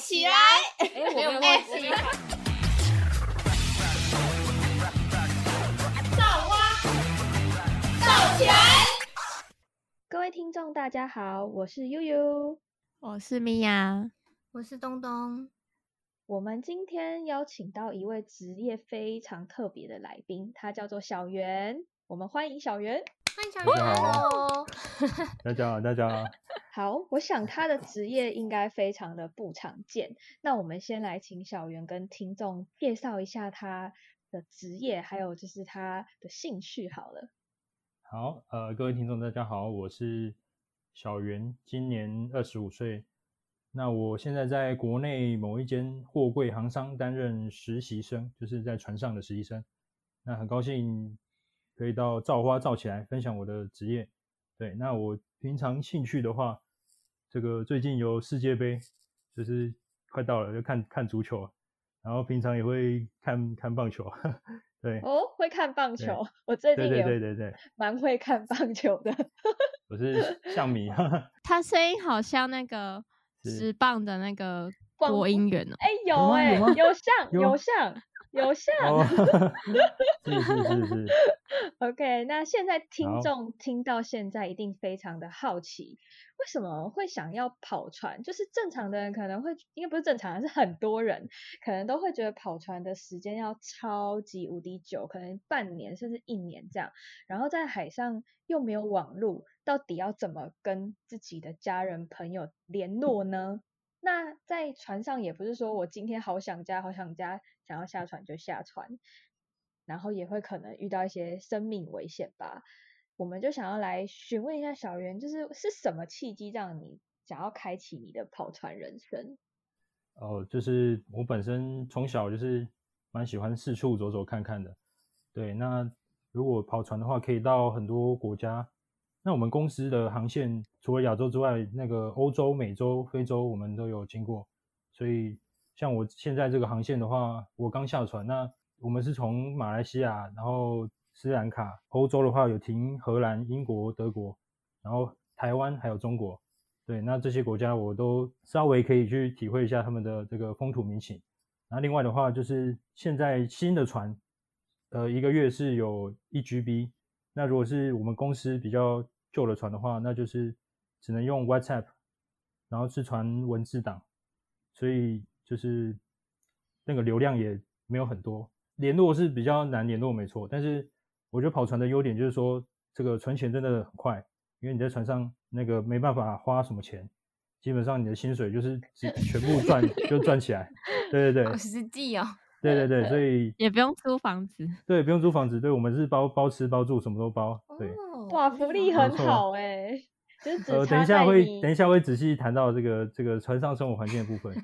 起来！哎，没有默契。造花，造起来！各位听众，大家好，我是悠悠，我是米娅，我是东东。我们今天邀请到一位职业非常特别的来宾，他叫做小袁。我们欢迎小袁。欢迎小袁哦！大家好，大家好。好，我想他的职业应该非常的不常见。那我们先来请小袁跟听众介绍一下他的职业，还有就是他的兴趣好了。好，呃，各位听众大家好，我是小袁，今年二十五岁。那我现在在国内某一间货柜行商担任实习生，就是在船上的实习生。那很高兴可以到造花造起来分享我的职业。对，那我。平常兴趣的话，这个最近有世界杯，就是快到了，就看看足球，然后平常也会看看棒球，对。哦，会看棒球，我最近也对对对对 蛮会看棒球的。我是象 迷，他声音好像那个直棒的那个播音员哦。哎，有哎，有像有像。有像，是是是是。OK，那现在听众听到现在一定非常的好奇，为什么会想要跑船？就是正常的人可能会，应该不是正常，是很多人可能都会觉得跑船的时间要超级无敌久，可能半年甚至一年这样。然后在海上又没有网络，到底要怎么跟自己的家人朋友联络呢？那在船上也不是说我今天好想家，好想家，想要下船就下船，然后也会可能遇到一些生命危险吧。我们就想要来询问一下小袁，就是是什么契机让你想要开启你的跑船人生？哦，就是我本身从小就是蛮喜欢四处走走看看的。对，那如果跑船的话，可以到很多国家。那我们公司的航线除了亚洲之外，那个欧洲、美洲、非洲我们都有经过。所以像我现在这个航线的话，我刚下船，那我们是从马来西亚，然后斯里兰卡，欧洲的话有停荷兰、英国、德国，然后台湾还有中国。对，那这些国家我都稍微可以去体会一下他们的这个风土民情。那另外的话，就是现在新的船，呃，一个月是有一 GB。那如果是我们公司比较旧的船的话，那就是只能用 WhatsApp，然后是传文字档，所以就是那个流量也没有很多，联络是比较难联络，没错。但是我觉得跑船的优点就是说，这个存钱真的很快，因为你在船上那个没办法花什么钱，基本上你的薪水就是 全部赚就赚起来，对对对，好实际哦。对对对，所以 也不用租房子。对，不用租房子。对，我们是包包吃包住，什么都包。对，哇，福利很好哎。呃，等一下会等一下会仔细谈到这个这个船上生活环境的部分。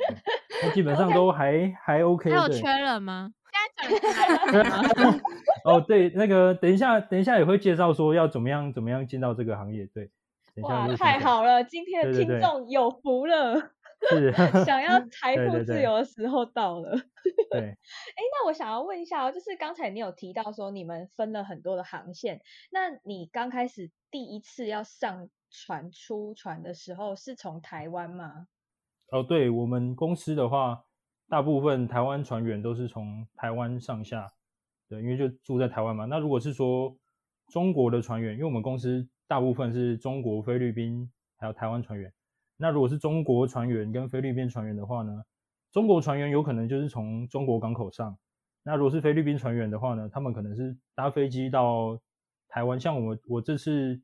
那基本上都还还 OK。还有缺人 吗？哦，对，那个等一下等一下也会介绍说要怎么样怎么样进到这个行业。对，哇，太好了，今天的听众有福了。是 想要财富自由的时候到了。对，哎，那我想要问一下哦，就是刚才你有提到说你们分了很多的航线，那你刚开始第一次要上船出船的时候是从台湾吗？哦，对我们公司的话，大部分台湾船员都是从台湾上下，对，因为就住在台湾嘛。那如果是说中国的船员，因为我们公司大部分是中国、菲律宾还有台湾船员。那如果是中国船员跟菲律宾船员的话呢？中国船员有可能就是从中国港口上。那如果是菲律宾船员的话呢？他们可能是搭飞机到台湾。像我，我这次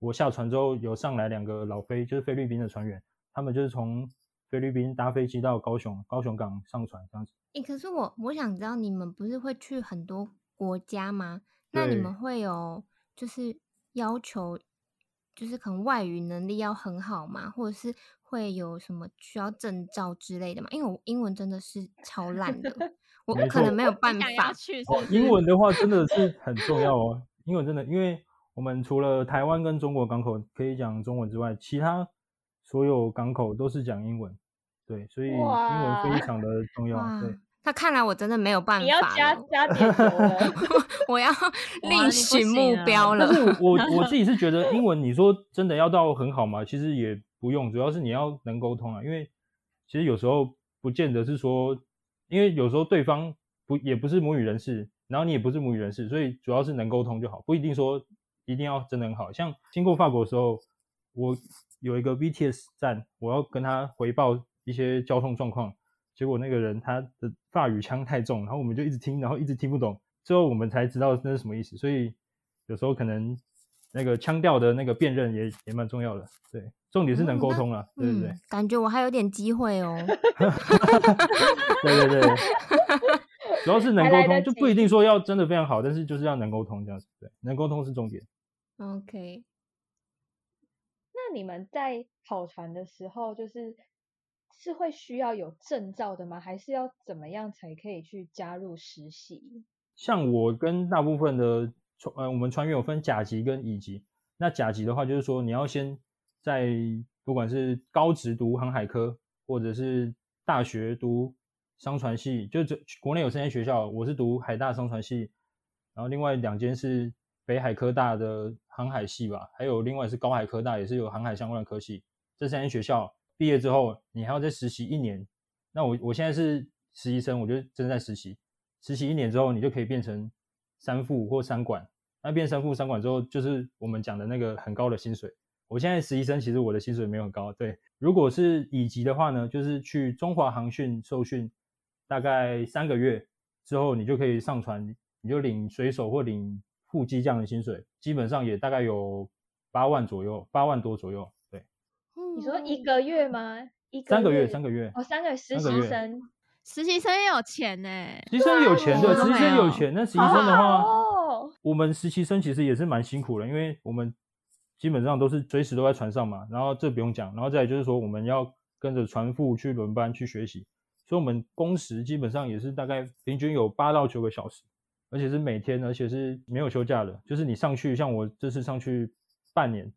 我下船之后有上来两个老菲，就是菲律宾的船员，他们就是从菲律宾搭飞机到高雄，高雄港上船这样子。诶，可是我我想知道，你们不是会去很多国家吗？那你们会有就是要求？就是可能外语能力要很好嘛，或者是会有什么需要证照之类的嘛？因为我英文真的是超烂的，我可能没有办法去。英文的话真的是很重要哦，英文真的，因为我们除了台湾跟中国港口可以讲中文之外，其他所有港口都是讲英文，对，所以英文非常的重要，对。那看来我真的没有办法。你要加加点，我要 另寻目标了。但是我我自己是觉得英文，你说真的要到很好嘛？其实也不用，主要是你要能沟通啊。因为其实有时候不见得是说，因为有时候对方不也不是母语人士，然后你也不是母语人士，所以主要是能沟通就好，不一定说一定要真的很好。像经过法国的时候，我有一个 BTS 站，我要跟他回报一些交通状况，结果那个人他的法语腔太重，然后我们就一直听，然后一直听不懂，最后我们才知道那是什么意思。所以有时候可能。那个腔调的那个辨认也也蛮重要的，对，重点是能沟通了，对对对。感觉我还有点机会哦。对对对，主要是能沟通，就不一定说要真的非常好，但是就是要能沟通这样子，对，能沟通是重点。OK。那你们在跑船的时候，就是是会需要有证照的吗？还是要怎么样才可以去加入实习？像我跟大部分的船。呃，我们船员有分甲级跟乙级。那甲级的话，就是说你要先在不管是高职读航海科，或者是大学读商船系，就这国内有三间学校，我是读海大商船系，然后另外两间是北海科大的航海系吧，还有另外是高海科大，也是有航海相关的科系。这三间学校毕业之后，你还要再实习一年。那我我现在是实习生，我就正在实习。实习一年之后，你就可以变成三副或三管。那变三副三管之后，就是我们讲的那个很高的薪水。我现在实习生，其实我的薪水没有很高。对，如果是乙级的话呢，就是去中华航训受训，大概三个月之后，你就可以上船，你就领水手或领副机这样的薪水，基本上也大概有八万左右，八万多左右。对，你说一个月吗？一个三个月，三个月。哦，三个实习生，实习生也有钱呢。实习生有钱的，实习生有钱。那实习生的话。我们实习生其实也是蛮辛苦的，因为我们基本上都是随时都在船上嘛，然后这不用讲，然后再就是说我们要跟着船副去轮班去学习，所以我们工时基本上也是大概平均有八到九个小时，而且是每天，而且是没有休假的，就是你上去，像我这次上去半年，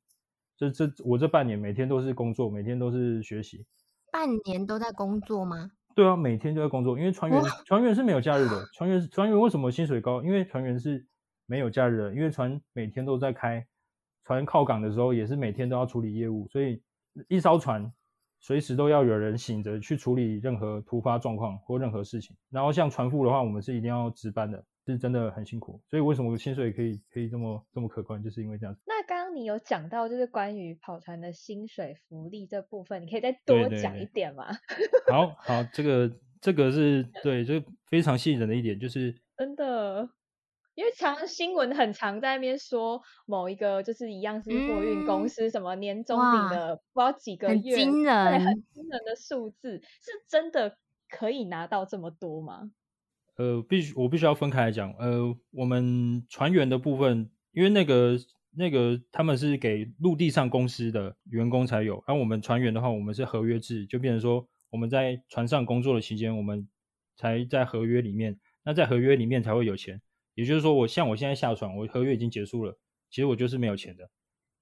这这我这半年每天都是工作，每天都是学习，半年都在工作吗？对啊，每天都在工作，因为船员船员是没有假日的，船员船员为什么薪水高？因为船员是。没有假日的，因为船每天都在开，船靠港的时候也是每天都要处理业务，所以一艘船随时都要有人醒着去处理任何突发状况或任何事情。然后像船副的话，我们是一定要值班的，是真的很辛苦。所以为什么薪水可以可以这么这么可观，就是因为这样子。那刚刚你有讲到就是关于跑船的薪水福利这部分，你可以再多讲一点吗？好好，这个这个是对，就非常吸引人的一点，就是 真的。因为常新闻很常在那边说某一个就是一样是货运公司什么年终领的不知道几个月，很惊人，很惊人的数字，是真的可以拿到这么多吗？呃，必须我必须要分开来讲。呃，我们船员的部分，因为那个那个他们是给陆地上公司的员工才有，而我们船员的话，我们是合约制，就变成说我们在船上工作的期间，我们才在合约里面，那在合约里面才会有钱。也就是说，我像我现在下船，我合约已经结束了，其实我就是没有钱的。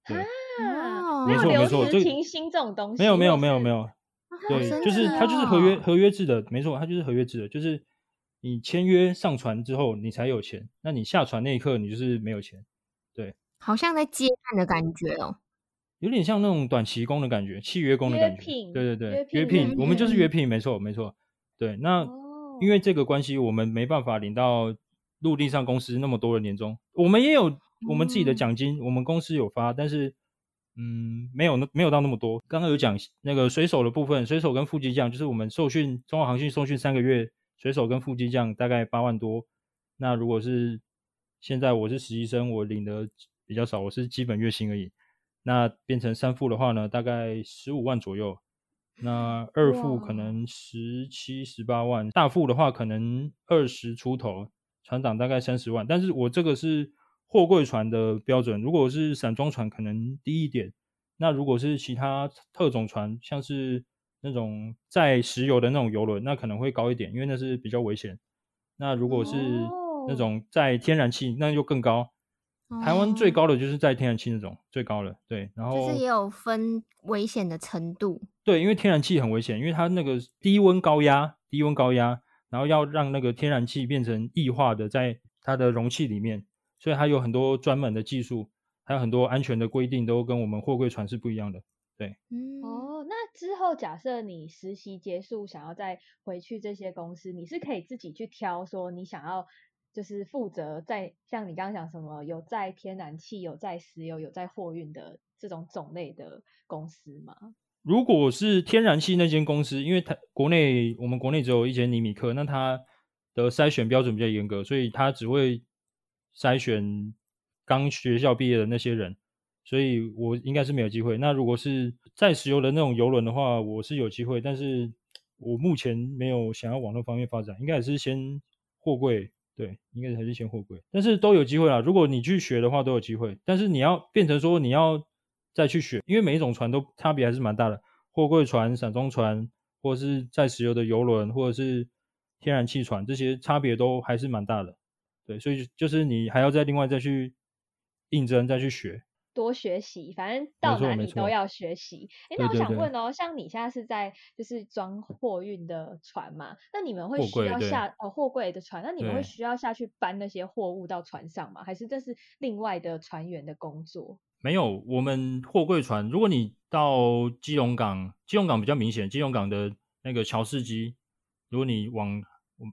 啊，没错没错，就停薪这种东西。没有没有没有没有，对，就是它就是合约合约制的，没错，它就是合约制的，就是你签约上船之后，你才有钱，那你下船那一刻，你就是没有钱。对，好像在接案的感觉哦，有点像那种短期工的感觉，契约工的感觉。对对对，约聘，我们就是约聘，没错没错。对，那因为这个关系，我们没办法领到。陆地上公司那么多的年终，我们也有我们自己的奖金，我们公司有发，但是嗯，没有那没有到那么多。刚刚有讲那个水手的部分，水手跟副机将，就是我们受训中华航训受训三个月，水手跟副机将大概八万多。那如果是现在我是实习生，我领的比较少，我是基本月薪而已。那变成三副的话呢，大概十五万左右。那二副可能十七十八万，大副的话可能二十出头。船长大概三十万，但是我这个是货柜船的标准，如果是散装船可能低一点。那如果是其他特种船，像是那种载石油的那种油轮，那可能会高一点，因为那是比较危险。那如果是那种载天然气，那就更高。台湾最高的就是在天然气那种最高了，对。然后就是也有分危险的程度。对，因为天然气很危险，因为它那个低温高压，低温高压。然后要让那个天然气变成液化的，在它的容器里面，所以它有很多专门的技术，还有很多安全的规定，都跟我们货柜船是不一样的。对，嗯，哦，那之后假设你实习结束，想要再回去这些公司，你是可以自己去挑，说你想要就是负责在像你刚刚讲什么有在天然气、有在石油、有在货运的这种种类的公司吗？如果是天然气那间公司，因为它国内我们国内只有一间尼米克，那它的筛选标准比较严格，所以它只会筛选刚学校毕业的那些人，所以我应该是没有机会。那如果是在石油的那种油轮的话，我是有机会，但是我目前没有想要往那方面发展，应该也是先货柜，对，应该还是先货柜，但是都有机会啦。如果你去学的话，都有机会，但是你要变成说你要。再去选，因为每一种船都差别还是蛮大的，货柜船、散装船，或者是在石油的油轮，或者是天然气船，这些差别都还是蛮大的。对，所以就是你还要再另外再去应征，再去学，多学习，反正到哪里都要学习。哎，那我想问哦，像你现在是在就是装货运的船嘛？那你们会需要下哦货柜的船，那你们会需要下去搬那些货物到船上吗？还是这是另外的船员的工作？没有，我们货柜船，如果你到基隆港，基隆港比较明显，基隆港的那个桥式机，如果你往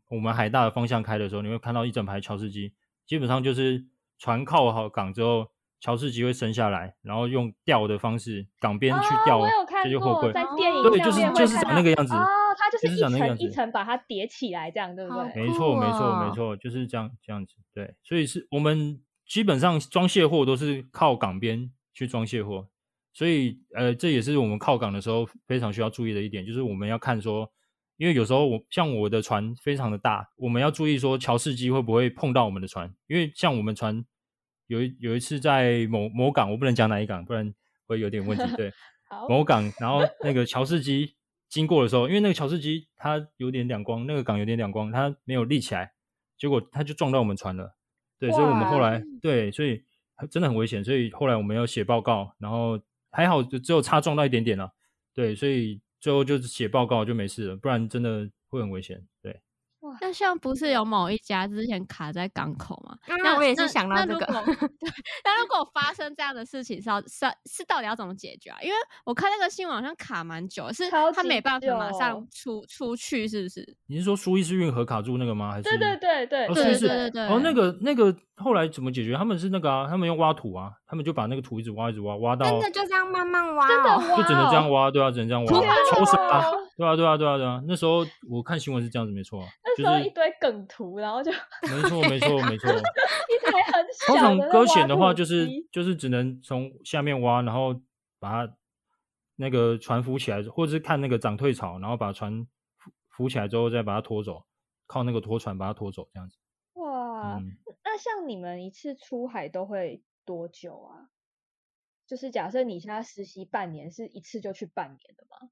我们海大的方向开的时候，你会看到一整排桥式机，基本上就是船靠好港之后，桥式机会升下来，然后用吊的方式，港边去吊这些货柜，在电影对，就是就是长那个样子，哦，它就是一层一层把它叠起来，这样对不对？没错，没错，没错，就是这样这样子，对，所以是我们。基本上装卸货都是靠港边去装卸货，所以呃，这也是我们靠港的时候非常需要注意的一点，就是我们要看说，因为有时候我像我的船非常的大，我们要注意说桥式机会不会碰到我们的船，因为像我们船有一有一次在某某港，我不能讲哪一港，不然会有点问题。对，某港，然后那个桥式机经过的时候，因为那个桥式机它有点两光，那个港有点两光，它没有立起来，结果它就撞到我们船了。对，所以我们后来对，所以真的很危险，所以后来我们要写报告，然后还好就只有差撞到一点点了，对，所以最后就是写报告就没事了，不然真的会很危险，对。那像不是有某一家之前卡在港口吗？那我也是想到这个。那如果发生这样的事情，是要是是到底要怎么解决啊？因为我看那个新闻好像卡蛮久，是他没办法马上出出去，是不是？你是说苏伊士运河卡住那个吗？还是？对对对对，苏伊士。哦，那个那个后来怎么解决？他们是那个啊，他们用挖土啊，他们就把那个土一直挖一直挖，挖到真的就这样慢慢挖，真的就只能这样挖，对啊，只能这样挖，超啊。对啊对啊对啊对啊。那时候我看新闻是这样子，没错。那时候一堆梗图，然后就没错没错没错。一台很小。通常搁浅的话，就是就是只能从下面挖，然后把它那个船浮起来，或者是看那个涨退潮，然后把船浮浮起来之后再把它拖走，靠那个拖船把它拖走，这样子。哇，那像你们一次出海都会多久啊？就是假设你现在实习半年，是一次就去半年的吗？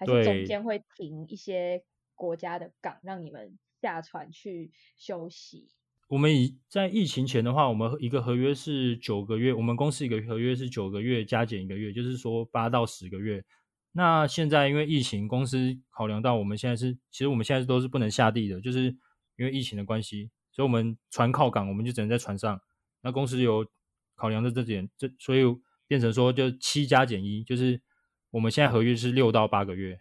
还是中间会停一些国家的港，让你们下船去休息？我们以在疫情前的话，我们一个合约是九个月，我们公司一个合约是九个月加减一个月，就是说八到十个月。那现在因为疫情，公司考量到我们现在是，其实我们现在都是不能下地的，就是因为疫情的关系，所以我们船靠港，我们就只能在船上。那公司有考量的这点，这所以变成说就七加减一，就是我们现在合约是六到八个月。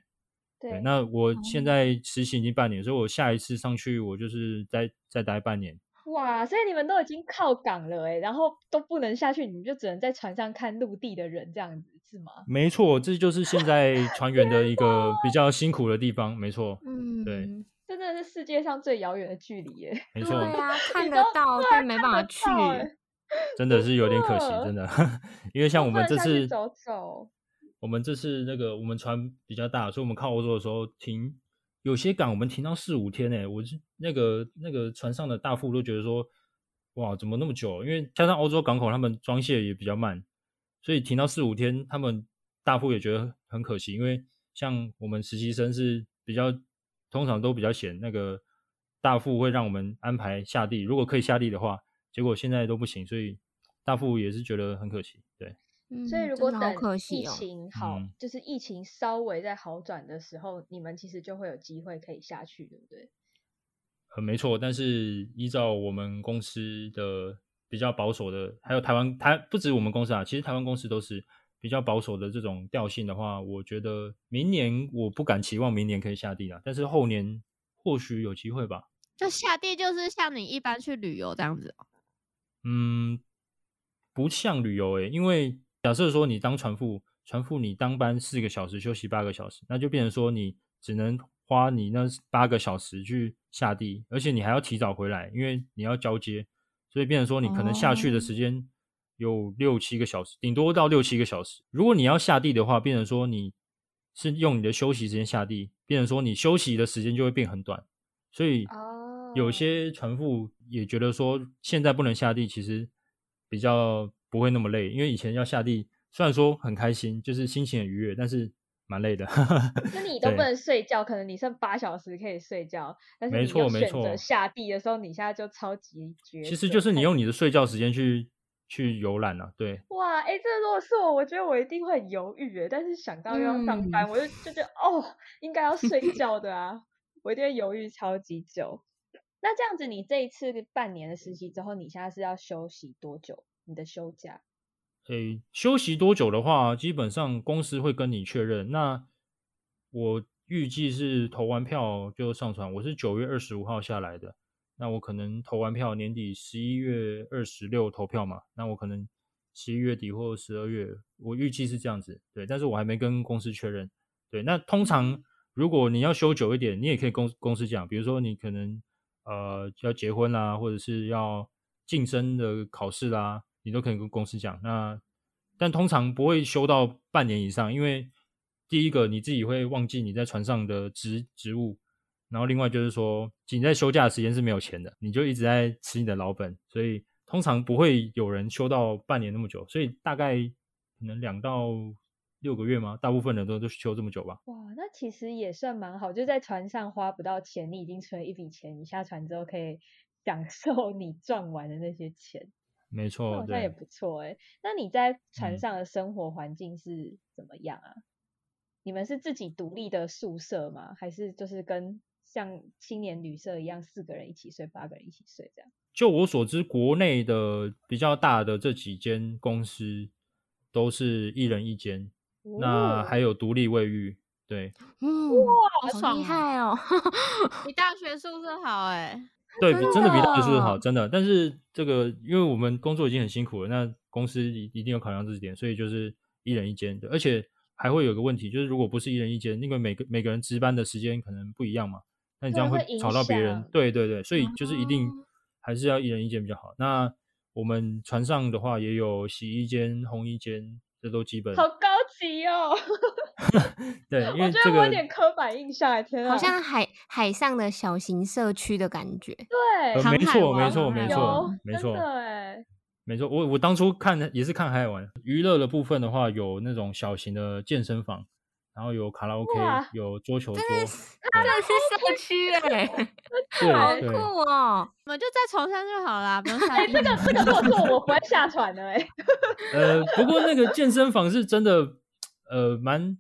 对，那我现在实习已经半年，所以我下一次上去，我就是再再待半年。哇，所以你们都已经靠港了哎，然后都不能下去，你们就只能在船上看陆地的人这样子是吗？没错，这就是现在船员的一个比较辛苦的地方。没错，嗯，对，真的是世界上最遥远的距离耶。没 错，对啊，看得到但没办法去，真的是有点可惜，真的，因为像我们这次走走，我们这次那个我们船比较大，所以我们靠欧洲的时候停。有些港我们停到四五天呢，我是那个那个船上的大副都觉得说，哇，怎么那么久？因为加上欧洲港口他们装卸也比较慢，所以停到四五天，他们大副也觉得很可惜。因为像我们实习生是比较通常都比较闲，那个大副会让我们安排下地，如果可以下地的话，结果现在都不行，所以大副也是觉得很可惜，对。所以，如果等疫情好，就是疫情稍微在好转的时候，你们其实就会有机会可以下去，对不对？呃，没错。但是依照我们公司的比较保守的，还有台湾台不止我们公司啊，其实台湾公司都是比较保守的这种调性的话，我觉得明年我不敢期望明年可以下地了，但是后年或许有机会吧。就下地就是像你一般去旅游这样子哦。嗯，不像旅游诶，因为假设说你当船副，船副你当班四个小时休息八个小时，那就变成说你只能花你那八个小时去下地，而且你还要提早回来，因为你要交接，所以变成说你可能下去的时间有六七个小时，顶多到六七个小时。如果你要下地的话，变成说你是用你的休息时间下地，变成说你休息的时间就会变很短，所以有些船副也觉得说现在不能下地，其实比较不会那么累，因为以前要下地。虽然说很开心，就是心情很愉悦，但是蛮累的。那你 都不能睡觉，可能你剩八小时可以睡觉，但是你要选择下地的时候，你现在就超级绝。其实就是你用你的睡觉时间去去游览啊，对。哇，哎，这如果是我，我觉得我一定会很犹豫诶，但是想到要上班，我就就觉得哦，应该要睡觉的啊，我一定会犹豫超级久。那这样子，你这一次半年的实习之后，你现在是要休息多久？你的休假？诶，休息多久的话，基本上公司会跟你确认。那我预计是投完票就上船。我是九月二十五号下来的，那我可能投完票，年底十一月二十六投票嘛。那我可能十一月底或十二月，我预计是这样子。对，但是我还没跟公司确认。对，那通常如果你要休久一点，你也可以公公司讲，比如说你可能呃要结婚啦，或者是要晋升的考试啦。你都可以跟公司讲，那但通常不会休到半年以上，因为第一个你自己会忘记你在船上的职职务，然后另外就是说你在休假的时间是没有钱的，你就一直在吃你的老本，所以通常不会有人休到半年那么久，所以大概可能两到六个月吗？大部分人都都休这么久吧。哇，那其实也算蛮好，就在船上花不到钱，你已经存了一笔钱，你下船之后可以享受你赚完的那些钱。没错，好像也不错哎。那你在船上的生活环境是怎么样啊？你们是自己独立的宿舍吗？还是就是跟像青年旅社一样，四个人一起睡，八个人一起睡这样？就我所知，国内的比较大的这几间公司都是一人一间，那还有独立卫浴。对，哇，好厉害哦！你大学宿舍好哎。对，真的比大学宿舍好，真的。但是这个，因为我们工作已经很辛苦了，那公司一一定要考量这点，所以就是一人一间的。而且还会有个问题，就是如果不是一人一间，因为每个每个人值班的时间可能不一样嘛，那你这样会吵到别人。对对对，所以就是一定还是要一人一间比较好。那我们船上的话也有洗衣间、烘衣间，这都基本。好高级哦。对，因为这个有点刻板印象，天啊，好像海海上的小型社区的感觉。对，没错，没错，没错，没错，对，没错。我我当初看也是看海玩娱乐的部分的话，有那种小型的健身房，然后有卡拉 OK，有桌球桌，真的是社区哎，好酷哦！我们就在床上就好啦，不用下。这个这个做做我不会下船的哎。呃，不过那个健身房是真的，呃，蛮。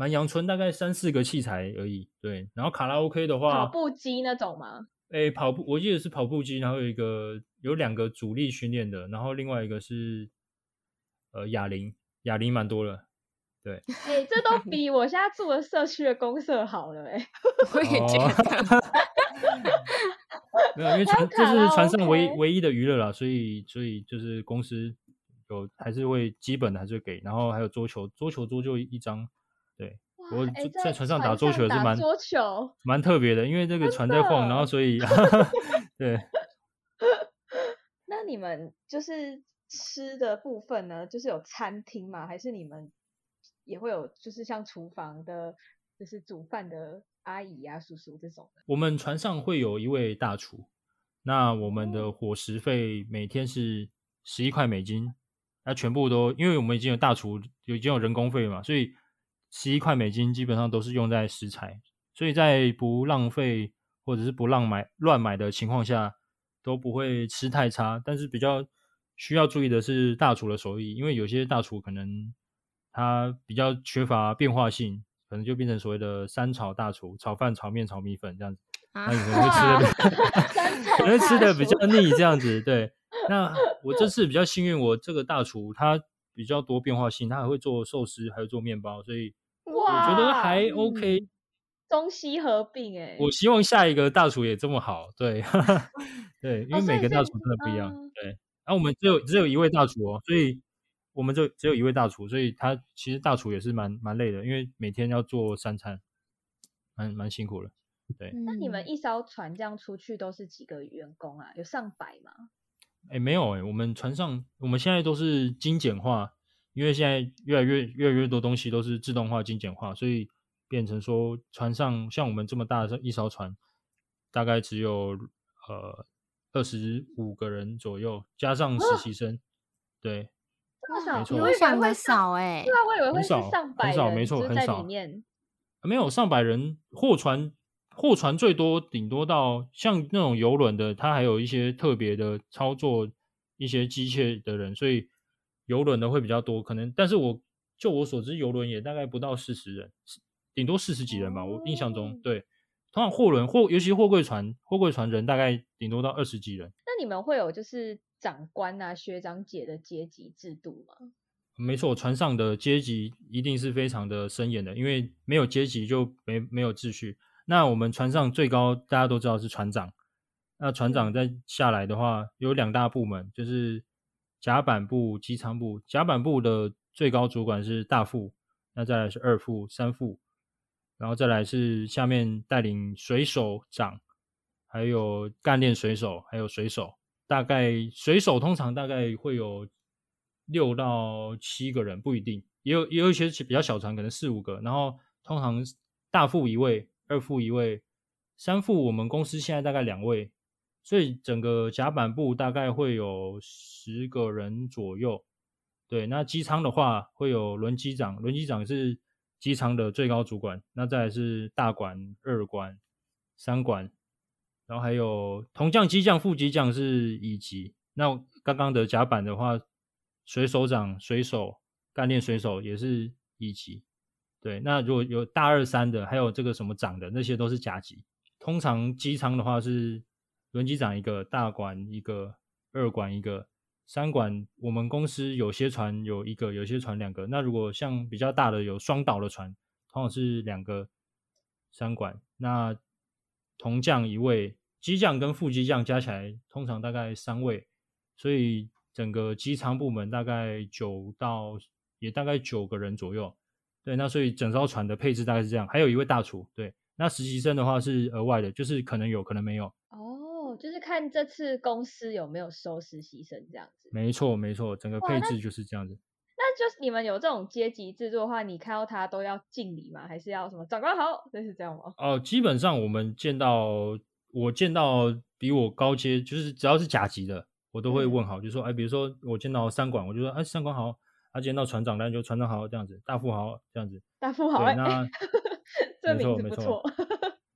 蛮阳春，大概三四个器材而已。对，然后卡拉 OK 的话，跑步机那种吗？哎，跑步，我记得是跑步机，然后有一个有两个主力训练的，然后另外一个是呃哑铃，哑铃蛮多了。对，哎，这都比我现在住的社区的公社好了哎。我也觉得。没有，因为船这是船上唯唯一的娱乐了，所以所以就是公司有还是会基本的还是给，然后还有桌球，桌球桌就一张。对，我在船上打桌球是蛮桌球蛮特别的，因为这个船在晃，然后所以 对。那你们就是吃的部分呢，就是有餐厅吗？还是你们也会有，就是像厨房的，就是煮饭的阿姨啊、叔叔这种？我们船上会有一位大厨，那我们的伙食费每天是十一块美金，那全部都因为我们已经有大厨，已经有人工费嘛，所以。十一块美金基本上都是用在食材，所以在不浪费或者是不浪买乱买的情况下，都不会吃太差。但是比较需要注意的是大厨的手艺，因为有些大厨可能他比较缺乏变化性，可能就变成所谓的三炒大厨，炒饭、炒面、炒米粉这样子，那你可能会吃的，可能 吃的比较腻这样子。对，那我这次比较幸运，我这个大厨他。比较多变化性，他还会做寿司，还会做面包，所以我觉得还 OK。中西合并，哎，我希望下一个大厨也这么好，对，对，因为每个大厨真的不一样，对。然后我们只有只有一位大厨哦，所以我们就只有一位大厨，所以他其实大厨也是蛮蛮累的，因为每天要做三餐，蛮蛮辛苦了。对。那你们一艘船这样出去都是几个员工啊？有上百吗？哎，没有哎，我们船上我们现在都是精简化，因为现在越来越越来越多东西都是自动化、精简化，所以。变成说，船上像我们这么大的一艘船，大概只有呃二十五个人左右，加上实习生，对，这么少，没错，我想的少哎，对啊，我以为会是上百人，没错，很少，没有上百人，货船货船最多顶多到像那种游轮的，它还有一些特别的操作一些机械的人，所以游轮的会比较多，可能，但是我就我所知，游轮也大概不到四十人。顶多四十几人吧，我印象中对。通常货轮货，尤其货柜船，货柜船人大概顶多到二十几人。那你们会有就是长官啊、学长姐的阶级制度吗？没错，船上的阶级一定是非常的森严的，因为没有阶级就没没有秩序。那我们船上最高大家都知道是船长，那船长再下来的话有两大部门，就是甲板部、机舱部。甲板部的最高主管是大副，那再来是二副、三副。然后再来是下面带领水手长，还有干练水手，还有水手。大概水手通常大概会有六到七个人，不一定，也有也有一些比较小船，可能四五个。然后通常大副一位，二副一位，三副我们公司现在大概两位，所以整个甲板部大概会有十个人左右。对，那机舱的话会有轮机长，轮机长是。机舱的最高主管，那再来是大管、二管、三管，然后还有同将、机将、副机将是乙级。那刚刚的甲板的话，水手长、水手、干练水手也是乙级。对，那如果有大二三的，还有这个什么长的，那些都是甲级。通常机舱的话是轮机长一个，大管一个，二管一个。三管，我们公司有些船有一个，有些船两个。那如果像比较大的有双岛的船，通常是两个三管。那同将一位，机将跟副机将加起来通常大概三位，所以整个机舱部门大概九到也大概九个人左右。对，那所以整艘船的配置大概是这样。还有一位大厨，对。那实习生的话是额外的，就是可能有可能没有。哦。就是看这次公司有没有收实习生这样子。没错，没错，整个配置就是这样子。那就是你们有这种阶级制作的话，你看到他都要敬礼吗？还是要什么长官好，类是这样吗？哦，基本上我们见到我见到比我高阶，就是只要是甲级的，我都会问好，就说哎，比如说我见到三管，我就说哎，三管好。啊，见到船长，那就船长好这样子，大富豪这样子，大副好。那没错没错。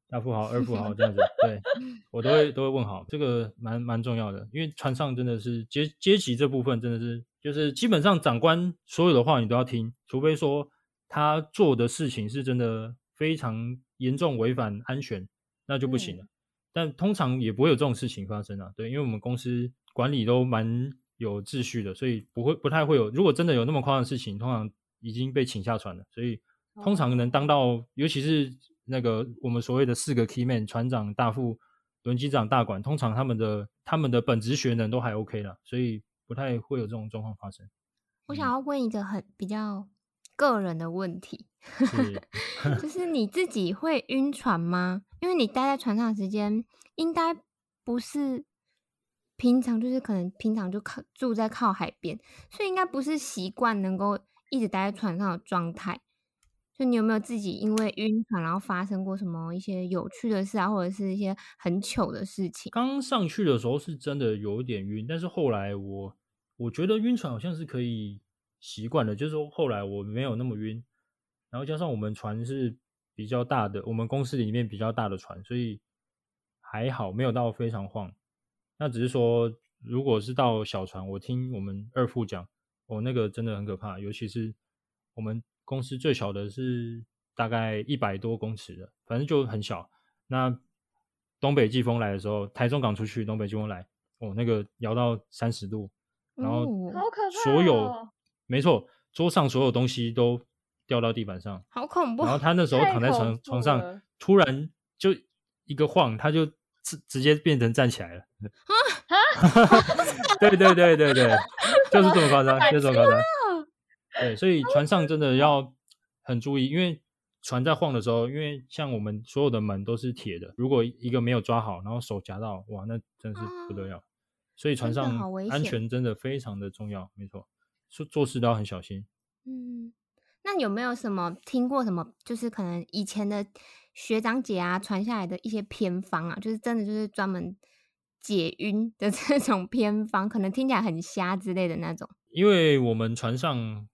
大富豪、二富豪这样子，对 我都会都会问好，这个蛮蛮重要的，因为船上真的是阶阶级这部分真的是，就是基本上长官所有的话你都要听，除非说他做的事情是真的非常严重违反安全，那就不行了。但通常也不会有这种事情发生啊，对，因为我们公司管理都蛮有秩序的，所以不会不太会有。如果真的有那么夸张的事情，通常已经被请下船了，所以通常能当到，尤其是。那个我们所谓的四个 key man，船长、大副、轮机长、大管，通常他们的他们的本职学能都还 OK 了，所以不太会有这种状况发生。我想要问一个很比较个人的问题，就是你自己会晕船吗？因为你待在船上的时间应该不是平常，就是可能平常就靠住在靠海边，所以应该不是习惯能够一直待在船上的状态。就你有没有自己因为晕船，然后发生过什么一些有趣的事啊，或者是一些很糗的事情？刚上去的时候是真的有一点晕，但是后来我我觉得晕船好像是可以习惯的，就是说后来我没有那么晕，然后加上我们船是比较大的，我们公司里面比较大的船，所以还好没有到非常晃。那只是说，如果是到小船，我听我们二副讲，哦，那个真的很可怕，尤其是我们。公司最小的是大概一百多公尺的，反正就很小。那东北季风来的时候，台中港出去，东北季风来，哦，那个摇到三十度，然后好可怕所有没错，桌上所有东西都掉到地板上，好恐怖。然后他那时候躺在床床上，突然就一个晃，他就直直接变成站起来了。对对对对对，就是这么夸张，就是这么夸张。对，所以船上真的要很注意，因为船在晃的时候，因为像我们所有的门都是铁的，如果一个没有抓好，然后手夹到，哇，那真是不得了。所以船上安全真的非常的重要，没错，做做事都要很小心。嗯，那有没有什么听过什么，就是可能以前的学长姐啊传下来的一些偏方啊，就是真的就是专门解晕的 这种偏方，可能听起来很瞎之类的那种。因为我们船上。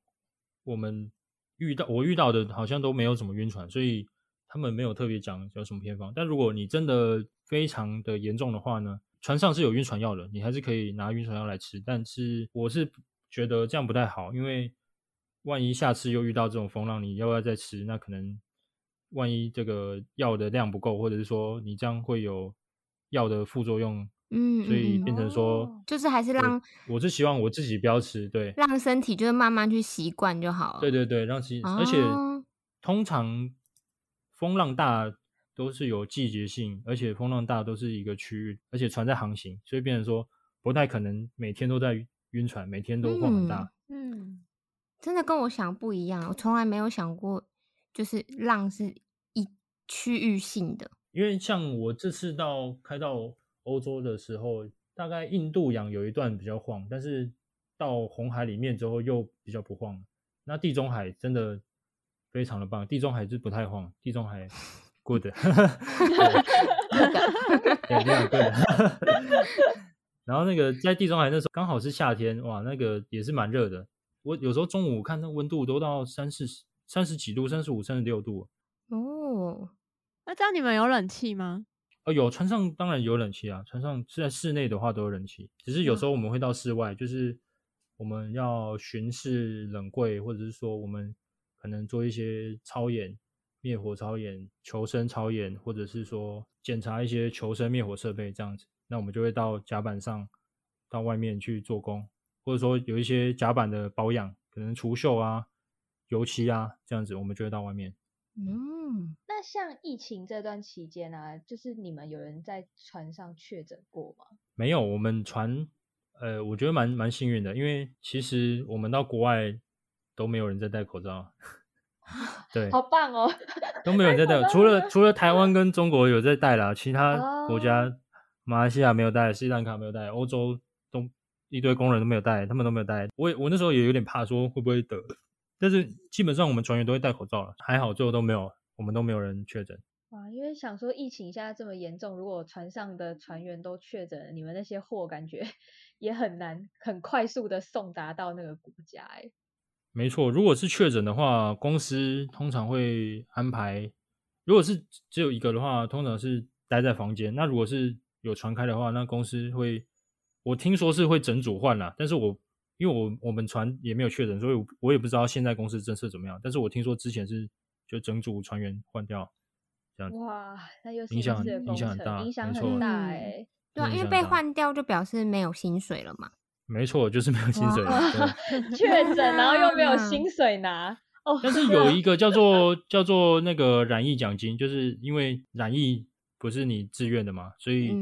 我们遇到我遇到的好像都没有怎么晕船，所以他们没有特别讲有什么偏方。但如果你真的非常的严重的话呢，船上是有晕船药的，你还是可以拿晕船药来吃。但是我是觉得这样不太好，因为万一下次又遇到这种风浪，你要不要再吃？那可能万一这个药的量不够，或者是说你这样会有药的副作用。嗯，所以变成说，就是还是让，我是希望我自己不要吃，对，让身体就是慢慢去习惯就好了。对对对，让其而且通常风浪大都是有季节性，而且风浪大都是一个区域，而且船在航行，所以变成说不太可能每天都在晕船，每天都晃很大。嗯，真的跟我想不一样，我从来没有想过，就是浪是一区域性的。因为像我这次到开到。欧洲的时候，大概印度洋有一段比较晃，但是到红海里面之后又比较不晃。那地中海真的非常的棒，地中海是不太晃，地中海 good，对，非常 good。然后那个在地中海那时候刚好是夏天，哇，那个也是蛮热的。我有时候中午看那温度都到三四十、三十几度、三十五、三十六度。哦，那这样你们有冷气吗？哦，有船上当然有冷气啊，船上是在室内的话都有冷气，只是有时候我们会到室外，就是我们要巡视冷柜，或者是说我们可能做一些操演、灭火操演、求生操演，或者是说检查一些求生灭火设备这样子，那我们就会到甲板上，到外面去做工，或者说有一些甲板的保养，可能除锈啊、油漆啊这样子，我们就会到外面。嗯，那像疫情这段期间啊，就是你们有人在船上确诊过吗？没有，我们船，呃，我觉得蛮蛮幸运的，因为其实我们到国外都没有人在戴口罩。对，好棒哦，都没有人在戴，除了除了台湾跟中国有在戴啦，其他国家，马来西亚没有戴，斯里兰卡没有戴，欧洲都一堆工人都没有戴，他们都没有戴。我我那时候也有点怕，说会不会得。但是基本上我们船员都会戴口罩了，还好最后都没有，我们都没有人确诊。哇，因为想说疫情现在这么严重，如果船上的船员都确诊，你们那些货感觉 也很难很快速的送达到那个国家。哎，没错，如果是确诊的话，公司通常会安排；如果是只有一个的话，通常是待在房间。那如果是有传开的话，那公司会，我听说是会整组换啦，但是我。因为我我们船也没有确诊，所以我也不知道现在公司政策怎么样。但是我听说之前是就整组船员换掉，这样子。哇，那又影响影响很大，影响很大哎。对啊，因为被换掉就表示没有薪水了嘛。没错，就是没有薪水。确诊，然后又没有薪水拿。哦。但是 有一个叫做叫做那个染疫奖金，就是因为染疫不是你自愿的嘛，所以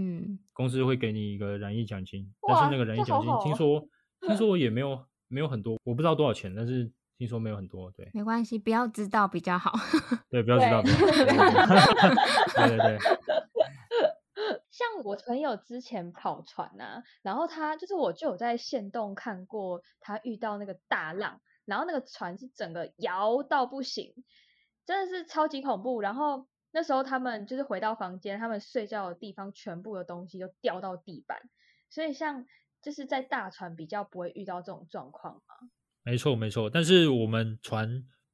公司会给你一个染疫奖金。但是那个染疫奖金，听说。听说我也没有没有很多，我不知道多少钱，但是听说没有很多，对，没关系，不要知道比较好。对，不要知道。对对对。像我朋友之前跑船啊，然后他就是我就有在线洞看过他遇到那个大浪，然后那个船是整个摇到不行，真的是超级恐怖。然后那时候他们就是回到房间，他们睡觉的地方全部的东西都掉到地板，所以像。就是在大船比较不会遇到这种状况吗？没错，没错。但是我们船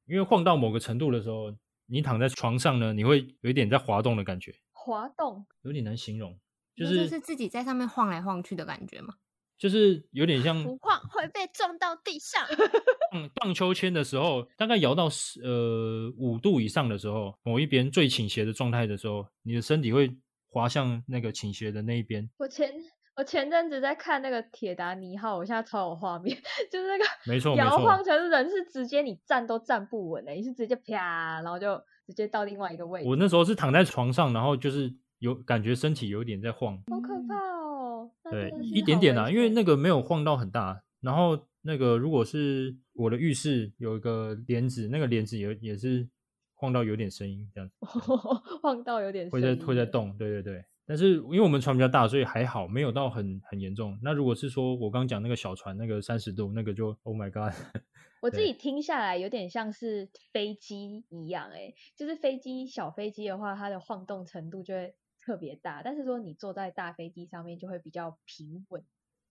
因为晃到某个程度的时候，你躺在床上呢，你会有一点在滑动的感觉。滑动有点难形容，就是就是自己在上面晃来晃去的感觉吗？就是有点像不晃会被撞到地上。嗯，荡秋千的时候，大概摇到呃五度以上的时候，某一边最倾斜的状态的时候，你的身体会滑向那个倾斜的那一边。我前。我前阵子在看那个铁达尼号，我现在超有画面，就是那个没错摇晃成人是直接你站都站不稳哎，你是直接啪，然后就直接到另外一个位置。我那时候是躺在床上，然后就是有感觉身体有点在晃，好可怕哦。对，一点点啊，因为那个没有晃到很大，然后那个如果是我的浴室有一个帘子，那个帘子也也是晃到有点声音这样子，晃到有点会在会在动，对对对。但是因为我们船比较大，所以还好，没有到很很严重。那如果是说我刚讲那个小船，那个三十度，那个就 Oh my God！我自己听下来有点像是飞机一样，哎，就是飞机小飞机的话，它的晃动程度就会特别大。但是说你坐在大飞机上面，就会比较平稳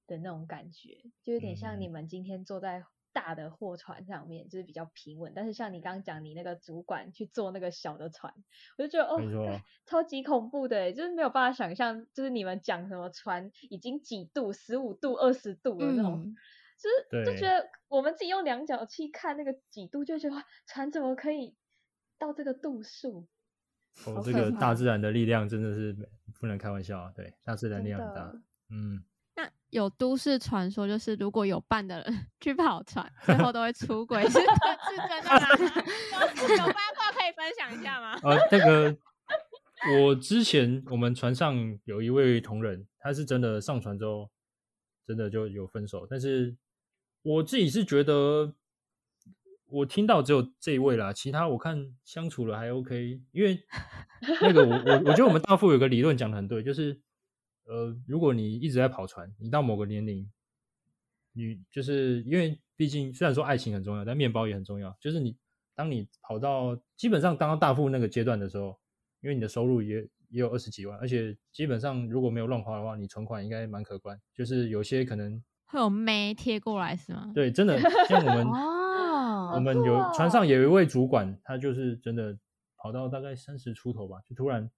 的那种感觉，就有点像你们今天坐在。大的货船上面就是比较平稳，但是像你刚刚讲你那个主管去坐那个小的船，我就觉得哦，超级恐怖的，就是没有办法想象，就是你们讲什么船已经几度，十五度、二十度的那种，就是就觉得我们自己用量角器看那个几度，就觉得船怎么可以到这个度数？哦，这个大自然的力量真的是不能开玩笑啊！对，大自然力量很大，嗯。有都市传说，就是如果有伴的人 去跑船，最后都会出轨，是是真的吗？有八卦可以分享一下吗？呃，那个我之前我们船上有一位同仁，他是真的上船之后，真的就有分手。但是我自己是觉得，我听到只有这一位啦，其他我看相处了还 OK。因为那个我我我觉得我们大副有个理论讲的很对，就是。呃，如果你一直在跑船，你到某个年龄，你就是因为毕竟虽然说爱情很重要，但面包也很重要。就是你当你跑到基本上当到大富那个阶段的时候，因为你的收入也也有二十几万，而且基本上如果没有乱花的话，你存款应该蛮可观。就是有些可能会有妹贴过来是吗？对，真的像我们 哦，我们有船上有一位主管，他就是真的跑到大概三十出头吧，就突然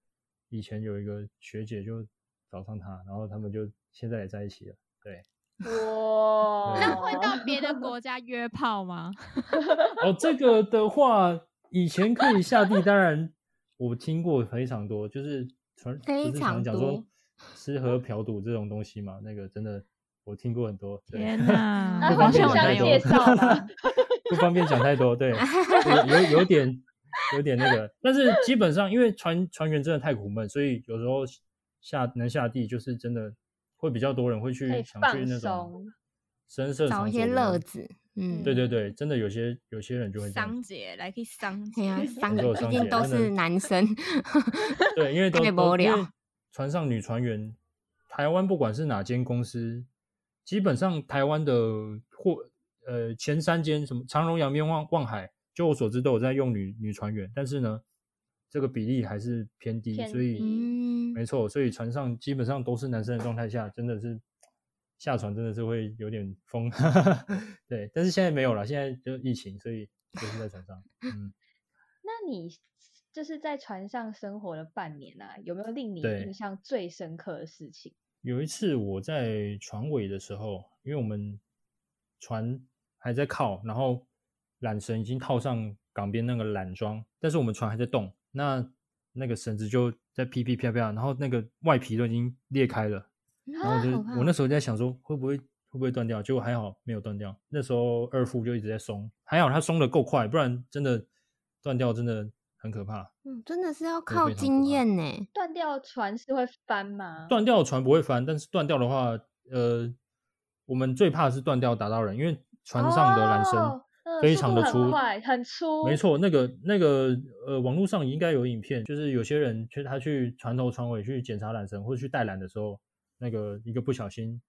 以前有一个学姐就。找上他，然后他们就现在也在一起了。对，哇，那会到别的国家约炮吗？哦，这个的话，以前可以下地，当然我听过非常多，就是传非常讲说吃喝嫖赌这种东西嘛，那个真的我听过很多。天哪，不方便讲太多，不方便讲太多，对，有有点有点那个，但是基本上因为船船员真的太苦闷，所以有时候。下能下地就是真的会比较多人会去想去那种深色找一些乐子，嗯，对对对，真的有些有些人就会桑姐来可以桑姐啊，桑姐毕竟都是男生，对，因为 都因为船上女船员，台湾不管是哪间公司，基本上台湾的或呃前三间什么长荣、阳明、望望海，就我所知都有在用女女船员，但是呢。这个比例还是偏低，所以没错，所以船上基本上都是男生的状态下，真的是下船真的是会有点疯，对。但是现在没有了，现在就疫情，所以就是在船上。嗯，那你就是在船上生活了半年啊，有没有令你印象最深刻的事情？有一次我在船尾的时候，因为我们船还在靠，然后缆绳已经套上港边那个缆桩，但是我们船还在动。那那个绳子就在噼噼啪啪，然后那个外皮都已经裂开了，然后就我那时候在想说会不会会不会断掉，结果还好没有断掉。那时候二副就一直在松，还好它松的够快，不然真的断掉真的很可怕。嗯，真的是要靠经验呢。断掉船是会翻吗？断掉船不会翻，但是断掉的话，呃，我们最怕是断掉打到人，因为船上的缆绳。非常的粗，很粗，没错，那个那个呃，网络上应该有影片，就是有些人去他去船头船尾去检查缆绳或者去带缆的时候，那个一个不小心，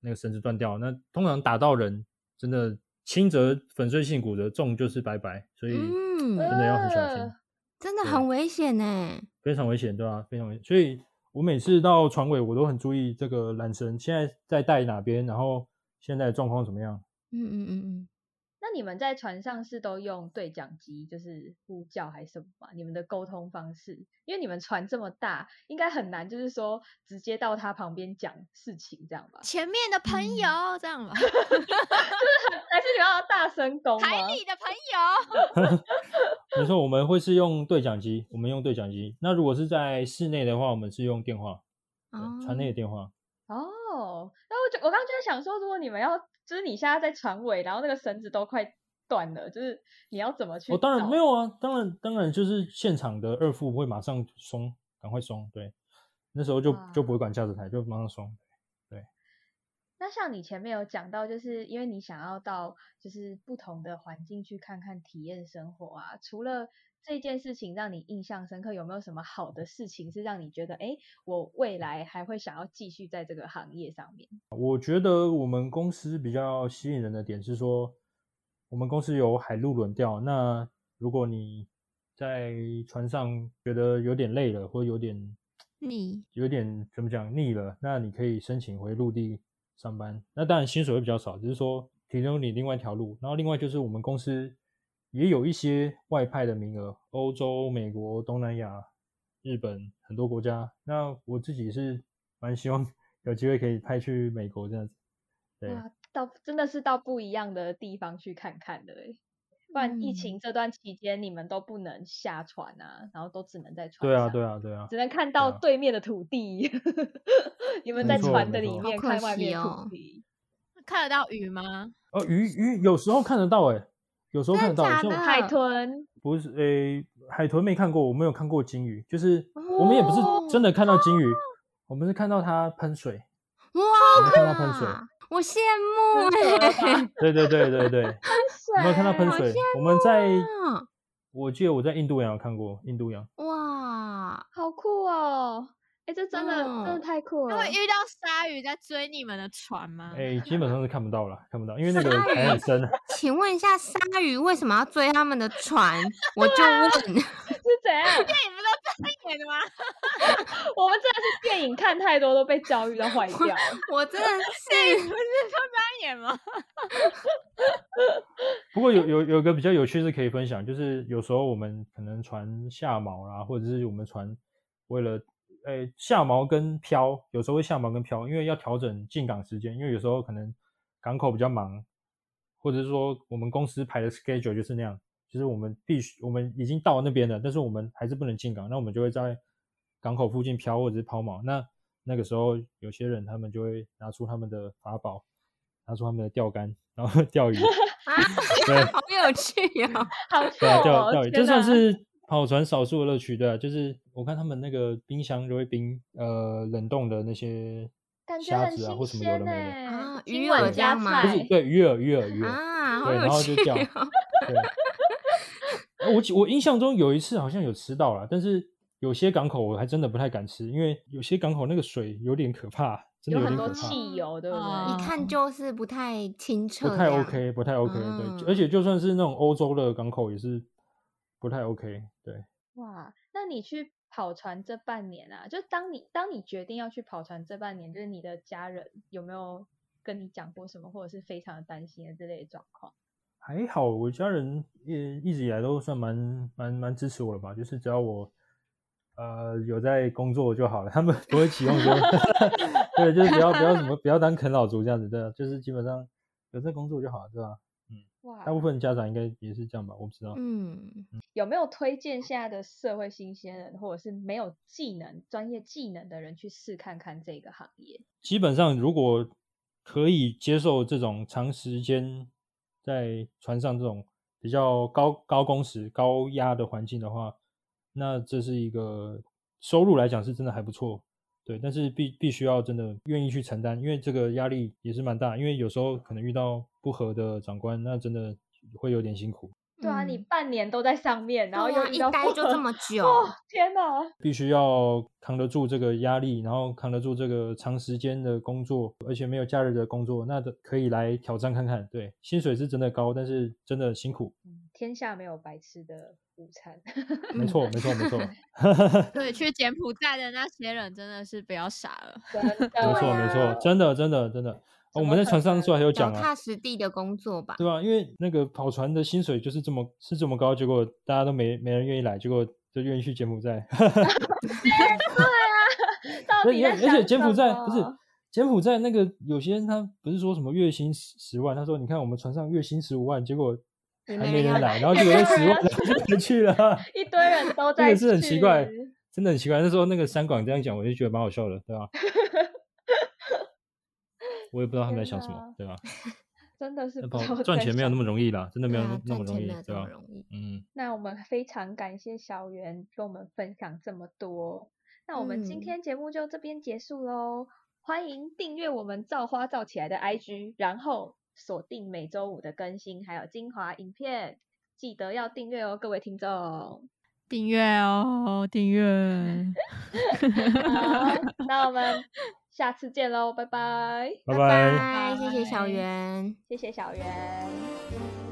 那个绳子断掉，那通常打到人，真的轻则粉碎性骨折，重就是拜拜，所以真的要很小心，真的很危险呢，非常危险，对吧？非常危险，所以我每次到船尾，我都很注意这个缆绳现在在带哪边，然后现在状况怎么样？嗯嗯嗯嗯。那你们在船上是都用对讲机，就是呼叫还是什么吗？你们的沟通方式，因为你们船这么大，应该很难，就是说直接到他旁边讲事情这样吧？前面的朋友这样吧？就是还是你要大声公海里的朋 友。没错，我们会是用对讲机，我们用对讲机。那如果是在室内的话，我们是用电话，船内的电话。哦。就我刚刚就在想说，如果你们要，就是你现在在船尾，然后那个绳子都快断了，就是你要怎么去？我当然没有啊，当然当然就是现场的二副会马上松，赶快松，对，那时候就就不会管驾驶台，就马上松。对。那像你前面有讲到，就是因为你想要到就是不同的环境去看看、体验生活啊，除了。这件事情让你印象深刻，有没有什么好的事情是让你觉得，哎，我未来还会想要继续在这个行业上面？我觉得我们公司比较吸引人的点是说，我们公司有海陆轮调。那如果你在船上觉得有点累了，或有点 腻，有点怎么讲腻了，那你可以申请回陆地上班。那当然薪水会比较少，只是说提供你另外一条路。然后另外就是我们公司。也有一些外派的名额，欧洲、美国、东南亚、日本很多国家。那我自己是 蛮希望有机会可以派去美国这样子。对，到真的是到不一样的地方去看看的哎。不然疫情这段期间你们都不能下船啊，然后都只能在船上。对啊，对啊，对啊。只能看到对面的土地。你们在船的里面看外面土地，看得到鱼吗？哦，鱼鱼有时候看得到哎。有时候看得到，像海豚不是诶，海豚没看过，我没有看过金鱼，就是我们也不是真的看到金鱼，我们是看到它喷水，哇，看到喷水，我羡慕哎，对对对对对，有没有看到喷水？我们在，我记得我在印度洋有看过印度洋，哇，好酷哦。哎，这真的真的太酷了！会遇到鲨鱼在追你们的船吗？哎，基本上是看不到了，看不到，因为那个海很深。请问一下，鲨鱼为什么要追他们的船？我就问，是怎样？电影不都这样演的吗？我们真的是电影看太多，都被教育到坏掉。我真的 是不是都这样演吗？不过有有有个比较有趣是可以分享，就是有时候我们可能船下锚啦，或者是我们船为了诶，下锚跟漂有时候会下锚跟漂，因为要调整进港时间，因为有时候可能港口比较忙，或者是说我们公司排的 schedule 就是那样，就是我们必须我们已经到那边了，但是我们还是不能进港，那我们就会在港口附近漂或者是抛锚。那那个时候有些人他们就会拿出他们的法宝，拿出他们的钓竿，然后钓鱼。啊，好有趣呀，好钓钓鱼，就算是。跑船少数的乐趣，对啊，就是我看他们那个冰箱就会冰呃冷冻的那些虾子啊或什么有的没的啊，鱼饵加不是对鱼饵鱼饵鱼饵啊，对，然后就叫。对，我我印象中有一次好像有吃到了，但是有些港口我还真的不太敢吃，因为有些港口那个水有点可怕，真的有很多汽油，对不对？一看就是不太清澈，不太 OK，不太 OK，对，而且就算是那种欧洲的港口也是。不太 OK，对。哇，那你去跑船这半年啊，就当你当你决定要去跑船这半年，就是你的家人有没有跟你讲过什么，或者是非常的担心的这类状况？还好，我家人也一直以来都算蛮蛮蛮支持我的吧，就是只要我呃有在工作就好了，他们不会启用说，对，就是不要不要什么不要当啃老族这样子，对，就是基本上有在工作就好了，对吧？哇，大部分家长应该也是这样吧？我不知道。嗯，有没有推荐现在的社会新鲜人，或者是没有技能、专业技能的人去试看看这个行业？基本上，如果可以接受这种长时间在船上这种比较高高工时、高压的环境的话，那这是一个收入来讲是真的还不错。对，但是必必须要真的愿意去承担，因为这个压力也是蛮大。因为有时候可能遇到不合的长官，那真的会有点辛苦。对啊，你半年都在上面，然后又一待就这么久，天哪！必须要扛得住这个压力，然后扛得住这个长时间的工作，而且没有假日的工作，那可以来挑战看看。对，薪水是真的高，但是真的辛苦。天下没有白吃的。午餐，没错，没错，没错。对，去柬埔寨的那些人真的是不要傻了。没错，没错，真的，真的，真的。我们在船上时候还有讲啊，踏实地的工作吧，对吧？因为那个跑船的薪水就是这么是这么高，结果大家都没没人愿意来，结果就愿意去柬埔寨。对啊，而且而且柬埔寨不是柬埔寨那个有些人他不是说什么月薪十十万，他说你看我们船上月薪十五万，结果。还没人来，然后就有人十万就去了，一堆人都 在，真的是很奇怪，真的很奇怪。那时候那个三广这样讲，我就觉得蛮好笑的，对吧？我也不知道他们在想什么，对吧？真的是赚钱没有那么容易啦，真的没有那么容易，对吧？嗯，那我们非常感谢小袁跟我们分享这么多。那我们今天节目就这边结束喽。欢迎订阅我们造花造起来的 IG，然后锁定每周五的更新，还有精华影片，记得要订阅哦，各位听众。订阅哦，订阅。好，那我们下次见喽，拜拜，拜拜，谢谢小圆，谢谢小圆。